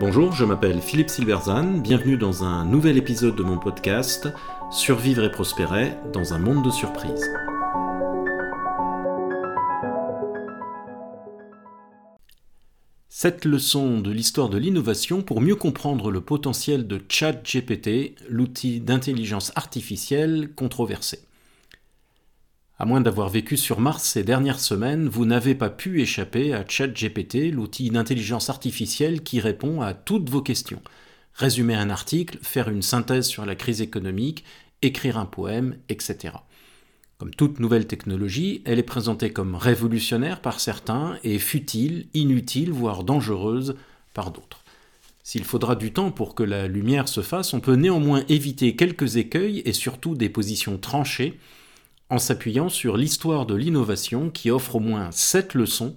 Bonjour, je m'appelle Philippe Silverzan, bienvenue dans un nouvel épisode de mon podcast Survivre et prospérer dans un monde de surprises. Cette leçon de l'histoire de l'innovation pour mieux comprendre le potentiel de ChatGPT, l'outil d'intelligence artificielle controversé. À moins d'avoir vécu sur Mars ces dernières semaines, vous n'avez pas pu échapper à ChatGPT, l'outil d'intelligence artificielle qui répond à toutes vos questions. Résumer un article, faire une synthèse sur la crise économique, écrire un poème, etc. Comme toute nouvelle technologie, elle est présentée comme révolutionnaire par certains et futile, inutile, voire dangereuse par d'autres. S'il faudra du temps pour que la lumière se fasse, on peut néanmoins éviter quelques écueils et surtout des positions tranchées en s'appuyant sur l'histoire de l'innovation qui offre au moins sept leçons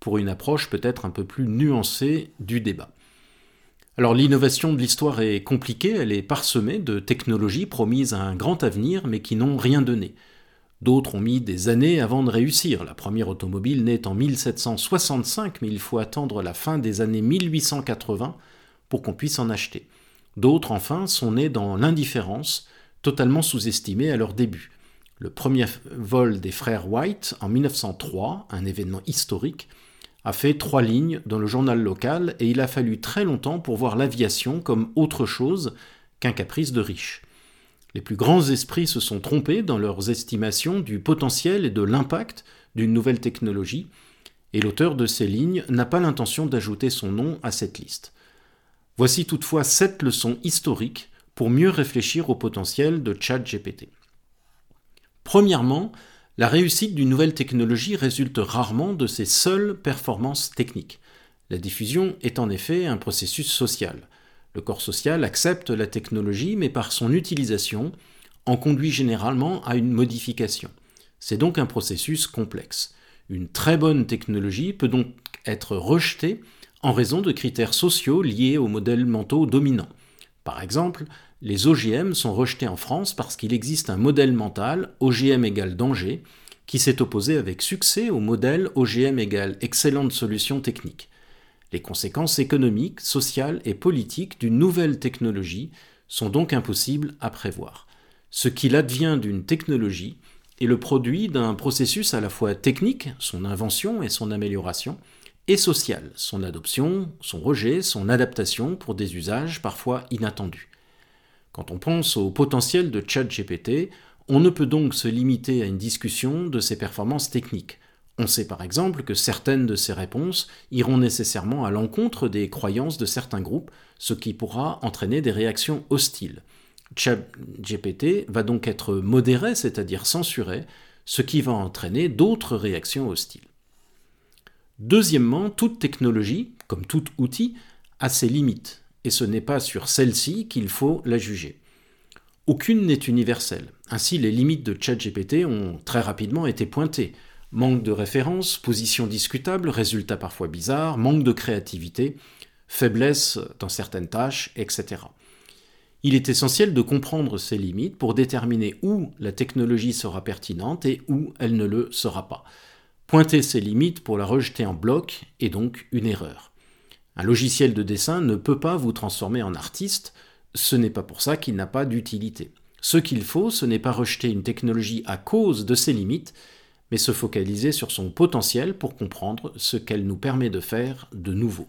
pour une approche peut-être un peu plus nuancée du débat. Alors l'innovation de l'histoire est compliquée, elle est parsemée de technologies promises à un grand avenir mais qui n'ont rien donné. D'autres ont mis des années avant de réussir. La première automobile naît en 1765 mais il faut attendre la fin des années 1880 pour qu'on puisse en acheter. D'autres enfin sont nés dans l'indifférence, totalement sous-estimés à leur début. Le premier vol des frères White en 1903, un événement historique, a fait trois lignes dans le journal local et il a fallu très longtemps pour voir l'aviation comme autre chose qu'un caprice de riche. Les plus grands esprits se sont trompés dans leurs estimations du potentiel et de l'impact d'une nouvelle technologie, et l'auteur de ces lignes n'a pas l'intention d'ajouter son nom à cette liste. Voici toutefois sept leçons historiques pour mieux réfléchir au potentiel de ChatGPT. Premièrement, la réussite d'une nouvelle technologie résulte rarement de ses seules performances techniques. La diffusion est en effet un processus social. Le corps social accepte la technologie, mais par son utilisation, en conduit généralement à une modification. C'est donc un processus complexe. Une très bonne technologie peut donc être rejetée en raison de critères sociaux liés aux modèles mentaux dominants. Par exemple, les OGM sont rejetés en France parce qu'il existe un modèle mental, OGM égale danger, qui s'est opposé avec succès au modèle OGM égale excellente solution technique. Les conséquences économiques, sociales et politiques d'une nouvelle technologie sont donc impossibles à prévoir. Ce qu'il advient d'une technologie est le produit d'un processus à la fois technique, son invention et son amélioration, et social, son adoption, son rejet, son adaptation pour des usages parfois inattendus. Quand on pense au potentiel de ChatGPT, on ne peut donc se limiter à une discussion de ses performances techniques. On sait par exemple que certaines de ses réponses iront nécessairement à l'encontre des croyances de certains groupes, ce qui pourra entraîner des réactions hostiles. ChatGPT va donc être modéré, c'est-à-dire censuré, ce qui va entraîner d'autres réactions hostiles. Deuxièmement, toute technologie, comme tout outil, a ses limites, et ce n'est pas sur celle-ci qu'il faut la juger. Aucune n'est universelle. Ainsi, les limites de ChatGPT ont très rapidement été pointées. Manque de références, position discutable, résultats parfois bizarres, manque de créativité, faiblesse dans certaines tâches, etc. Il est essentiel de comprendre ces limites pour déterminer où la technologie sera pertinente et où elle ne le sera pas. Pointer ses limites pour la rejeter en bloc est donc une erreur. Un logiciel de dessin ne peut pas vous transformer en artiste, ce n'est pas pour ça qu'il n'a pas d'utilité. Ce qu'il faut, ce n'est pas rejeter une technologie à cause de ses limites, mais se focaliser sur son potentiel pour comprendre ce qu'elle nous permet de faire de nouveau.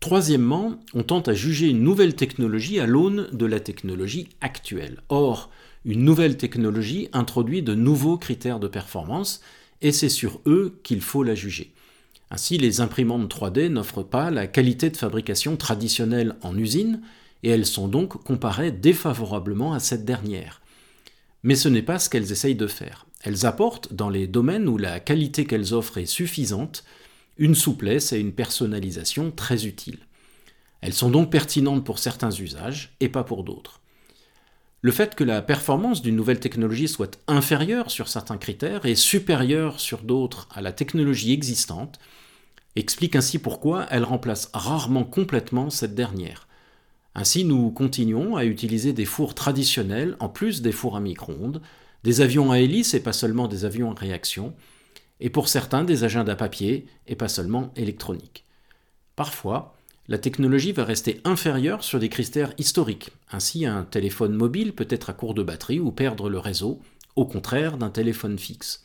Troisièmement, on tente à juger une nouvelle technologie à l'aune de la technologie actuelle. Or, une nouvelle technologie introduit de nouveaux critères de performance et c'est sur eux qu'il faut la juger. Ainsi, les imprimantes 3D n'offrent pas la qualité de fabrication traditionnelle en usine et elles sont donc comparées défavorablement à cette dernière. Mais ce n'est pas ce qu'elles essayent de faire. Elles apportent, dans les domaines où la qualité qu'elles offrent est suffisante, une souplesse et une personnalisation très utiles. Elles sont donc pertinentes pour certains usages et pas pour d'autres. Le fait que la performance d'une nouvelle technologie soit inférieure sur certains critères et supérieure sur d'autres à la technologie existante explique ainsi pourquoi elle remplace rarement complètement cette dernière. Ainsi, nous continuons à utiliser des fours traditionnels en plus des fours à micro-ondes, des avions à hélice et pas seulement des avions à réaction, et pour certains des agendas papier et pas seulement électroniques. Parfois, la technologie va rester inférieure sur des critères historiques. Ainsi, un téléphone mobile peut être à court de batterie ou perdre le réseau, au contraire d'un téléphone fixe.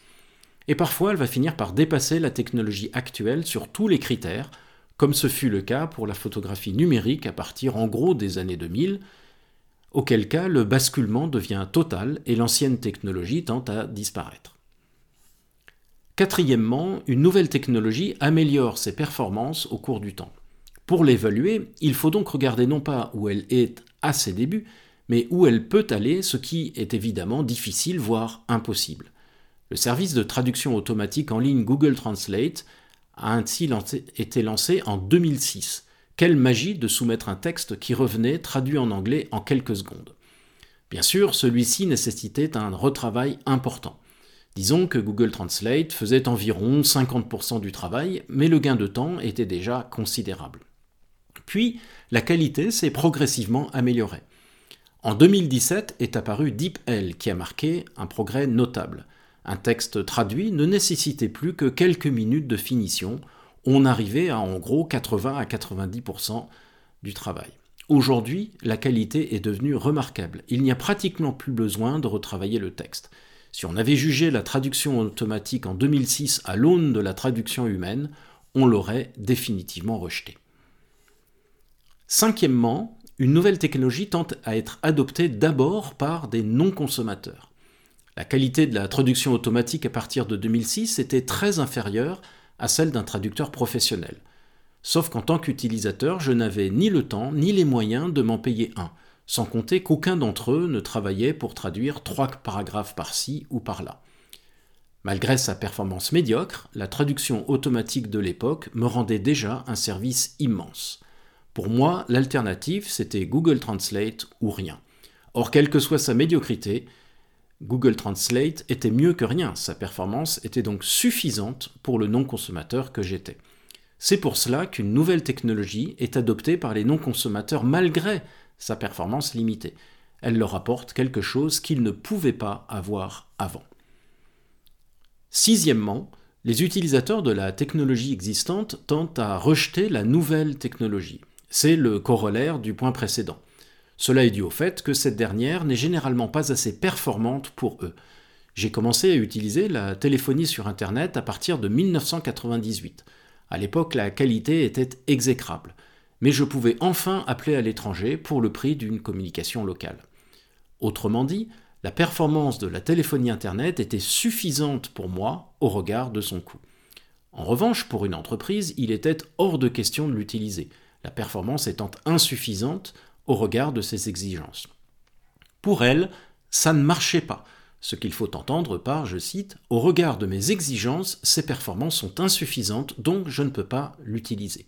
Et parfois, elle va finir par dépasser la technologie actuelle sur tous les critères, comme ce fut le cas pour la photographie numérique à partir en gros des années 2000, auquel cas le basculement devient total et l'ancienne technologie tend à disparaître. Quatrièmement, une nouvelle technologie améliore ses performances au cours du temps. Pour l'évaluer, il faut donc regarder non pas où elle est à ses débuts, mais où elle peut aller, ce qui est évidemment difficile, voire impossible. Le service de traduction automatique en ligne Google Translate a ainsi été lancé en 2006. Quelle magie de soumettre un texte qui revenait traduit en anglais en quelques secondes. Bien sûr, celui-ci nécessitait un retravail important. Disons que Google Translate faisait environ 50% du travail, mais le gain de temps était déjà considérable. Puis, la qualité s'est progressivement améliorée. En 2017 est apparu DeepL qui a marqué un progrès notable. Un texte traduit ne nécessitait plus que quelques minutes de finition. On arrivait à en gros 80 à 90% du travail. Aujourd'hui, la qualité est devenue remarquable. Il n'y a pratiquement plus besoin de retravailler le texte. Si on avait jugé la traduction automatique en 2006 à l'aune de la traduction humaine, on l'aurait définitivement rejeté. Cinquièmement, une nouvelle technologie tente à être adoptée d'abord par des non-consommateurs. La qualité de la traduction automatique à partir de 2006 était très inférieure à celle d'un traducteur professionnel. Sauf qu'en tant qu'utilisateur, je n'avais ni le temps ni les moyens de m'en payer un sans compter qu'aucun d'entre eux ne travaillait pour traduire trois paragraphes par-ci ou par-là. Malgré sa performance médiocre, la traduction automatique de l'époque me rendait déjà un service immense. Pour moi, l'alternative, c'était Google Translate ou rien. Or, quelle que soit sa médiocrité, Google Translate était mieux que rien, sa performance était donc suffisante pour le non-consommateur que j'étais. C'est pour cela qu'une nouvelle technologie est adoptée par les non-consommateurs malgré sa performance limitée. Elle leur apporte quelque chose qu'ils ne pouvaient pas avoir avant. Sixièmement, les utilisateurs de la technologie existante tentent à rejeter la nouvelle technologie. C'est le corollaire du point précédent. Cela est dû au fait que cette dernière n'est généralement pas assez performante pour eux. J'ai commencé à utiliser la téléphonie sur Internet à partir de 1998. À l'époque, la qualité était exécrable mais je pouvais enfin appeler à l'étranger pour le prix d'une communication locale. Autrement dit, la performance de la téléphonie Internet était suffisante pour moi au regard de son coût. En revanche, pour une entreprise, il était hors de question de l'utiliser, la performance étant insuffisante au regard de ses exigences. Pour elle, ça ne marchait pas, ce qu'il faut entendre par, je cite, Au regard de mes exigences, ces performances sont insuffisantes, donc je ne peux pas l'utiliser.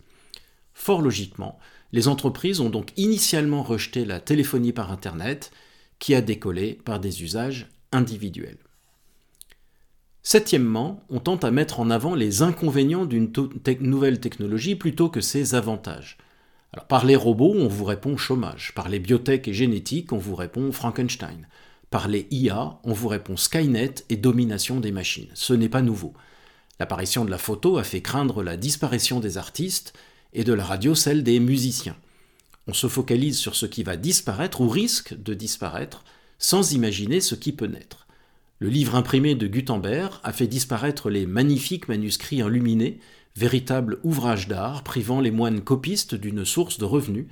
Fort logiquement, les entreprises ont donc initialement rejeté la téléphonie par Internet, qui a décollé par des usages individuels. Septièmement, on tente à mettre en avant les inconvénients d'une nouvelle technologie plutôt que ses avantages. Par les robots, on vous répond chômage. Par les biotech et génétiques, on vous répond Frankenstein. Par les IA, on vous répond Skynet et domination des machines. Ce n'est pas nouveau. L'apparition de la photo a fait craindre la disparition des artistes et de la radio celle des musiciens. On se focalise sur ce qui va disparaître ou risque de disparaître sans imaginer ce qui peut naître. Le livre imprimé de Gutenberg a fait disparaître les magnifiques manuscrits enluminés, véritables ouvrages d'art privant les moines copistes d'une source de revenus,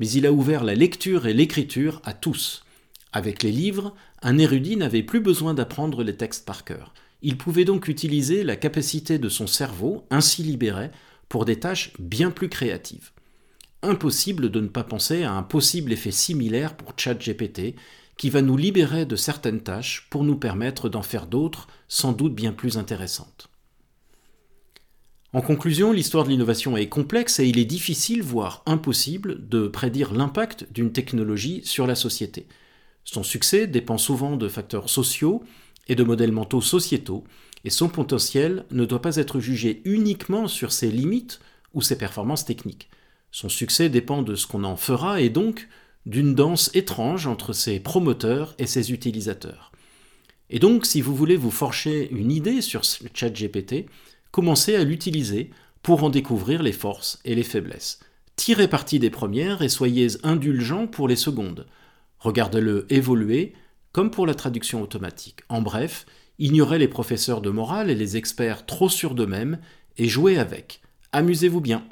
mais il a ouvert la lecture et l'écriture à tous. Avec les livres, un érudit n'avait plus besoin d'apprendre les textes par cœur. Il pouvait donc utiliser la capacité de son cerveau, ainsi libéré, pour des tâches bien plus créatives. Impossible de ne pas penser à un possible effet similaire pour ChatGPT qui va nous libérer de certaines tâches pour nous permettre d'en faire d'autres sans doute bien plus intéressantes. En conclusion, l'histoire de l'innovation est complexe et il est difficile, voire impossible, de prédire l'impact d'une technologie sur la société. Son succès dépend souvent de facteurs sociaux et de modèles mentaux sociétaux et son potentiel ne doit pas être jugé uniquement sur ses limites ou ses performances techniques. Son succès dépend de ce qu'on en fera et donc d'une danse étrange entre ses promoteurs et ses utilisateurs. Et donc, si vous voulez vous forger une idée sur ChatGPT, commencez à l'utiliser pour en découvrir les forces et les faiblesses. Tirez parti des premières et soyez indulgents pour les secondes. Regardez-le évoluer, comme pour la traduction automatique. En bref, ignorez les professeurs de morale et les experts trop sûrs d'eux-mêmes et jouez avec. Amusez-vous bien.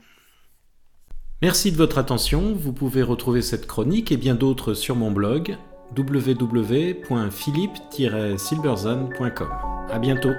Merci de votre attention. Vous pouvez retrouver cette chronique et bien d'autres sur mon blog www.philippe-silberzan.com. À bientôt.